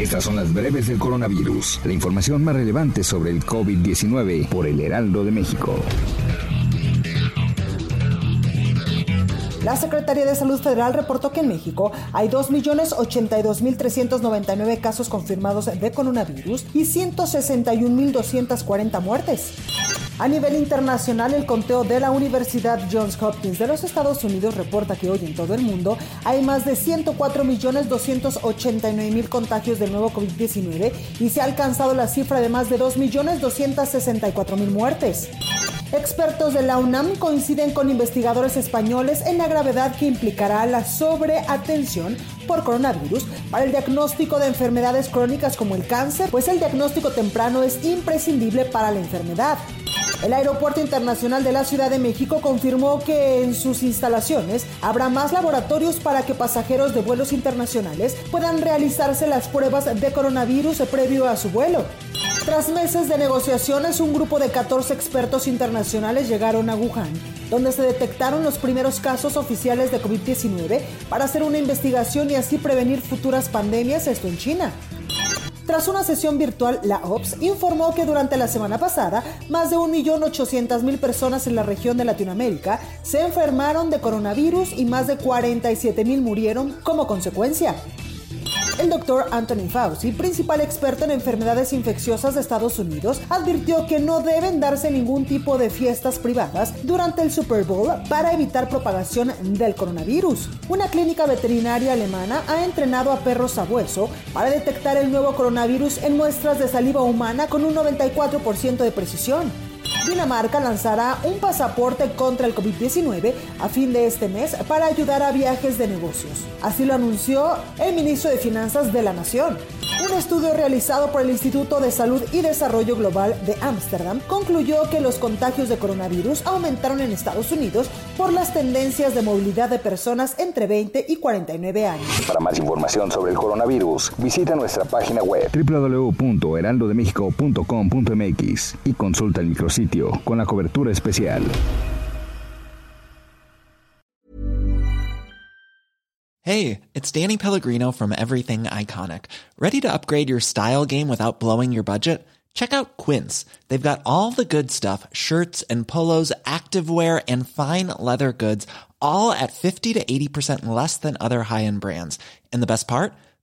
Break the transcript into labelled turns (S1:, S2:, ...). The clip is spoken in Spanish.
S1: Estas son las breves del coronavirus, la información más relevante sobre el COVID-19 por el Heraldo de México.
S2: La Secretaría de Salud Federal reportó que en México hay 2.082.399 casos confirmados de coronavirus y 161.240 muertes. A nivel internacional, el conteo de la Universidad Johns Hopkins de los Estados Unidos reporta que hoy en todo el mundo hay más de 104.289.000 contagios del nuevo COVID-19 y se ha alcanzado la cifra de más de 2.264.000 muertes. Expertos de la UNAM coinciden con investigadores españoles en la gravedad que implicará la sobreatención por coronavirus para el diagnóstico de enfermedades crónicas como el cáncer, pues el diagnóstico temprano es imprescindible para la enfermedad. El Aeropuerto Internacional de la Ciudad de México confirmó que en sus instalaciones habrá más laboratorios para que pasajeros de vuelos internacionales puedan realizarse las pruebas de coronavirus previo a su vuelo. Tras meses de negociaciones, un grupo de 14 expertos internacionales llegaron a Wuhan, donde se detectaron los primeros casos oficiales de COVID-19 para hacer una investigación y así prevenir futuras pandemias, esto en China. Tras una sesión virtual, la OPS informó que durante la semana pasada, más de 1.800.000 personas en la región de Latinoamérica se enfermaron de coronavirus y más de 47.000 murieron como consecuencia. El doctor Anthony Fauci, principal experto en enfermedades infecciosas de Estados Unidos, advirtió que no deben darse ningún tipo de fiestas privadas durante el Super Bowl para evitar propagación del coronavirus. Una clínica veterinaria alemana ha entrenado a perros a hueso para detectar el nuevo coronavirus en muestras de saliva humana con un 94% de precisión. Dinamarca lanzará un pasaporte contra el COVID-19 a fin de este mes para ayudar a viajes de negocios. Así lo anunció el ministro de Finanzas de la Nación. Un estudio realizado por el Instituto de Salud y Desarrollo Global de Ámsterdam concluyó que los contagios de coronavirus aumentaron en Estados Unidos por las tendencias de movilidad de personas entre 20 y 49 años.
S1: Para más información sobre el coronavirus, visita nuestra página web www.heraldodemexico.com.mx y consulta el micrositio con la cobertura especial.
S3: Hey, it's Danny Pellegrino from Everything Iconic. Ready to upgrade your style game without blowing your budget? Check out Quince. They've got all the good stuff shirts and polos, activewear, and fine leather goods, all at 50 to 80% less than other high end brands. And the best part?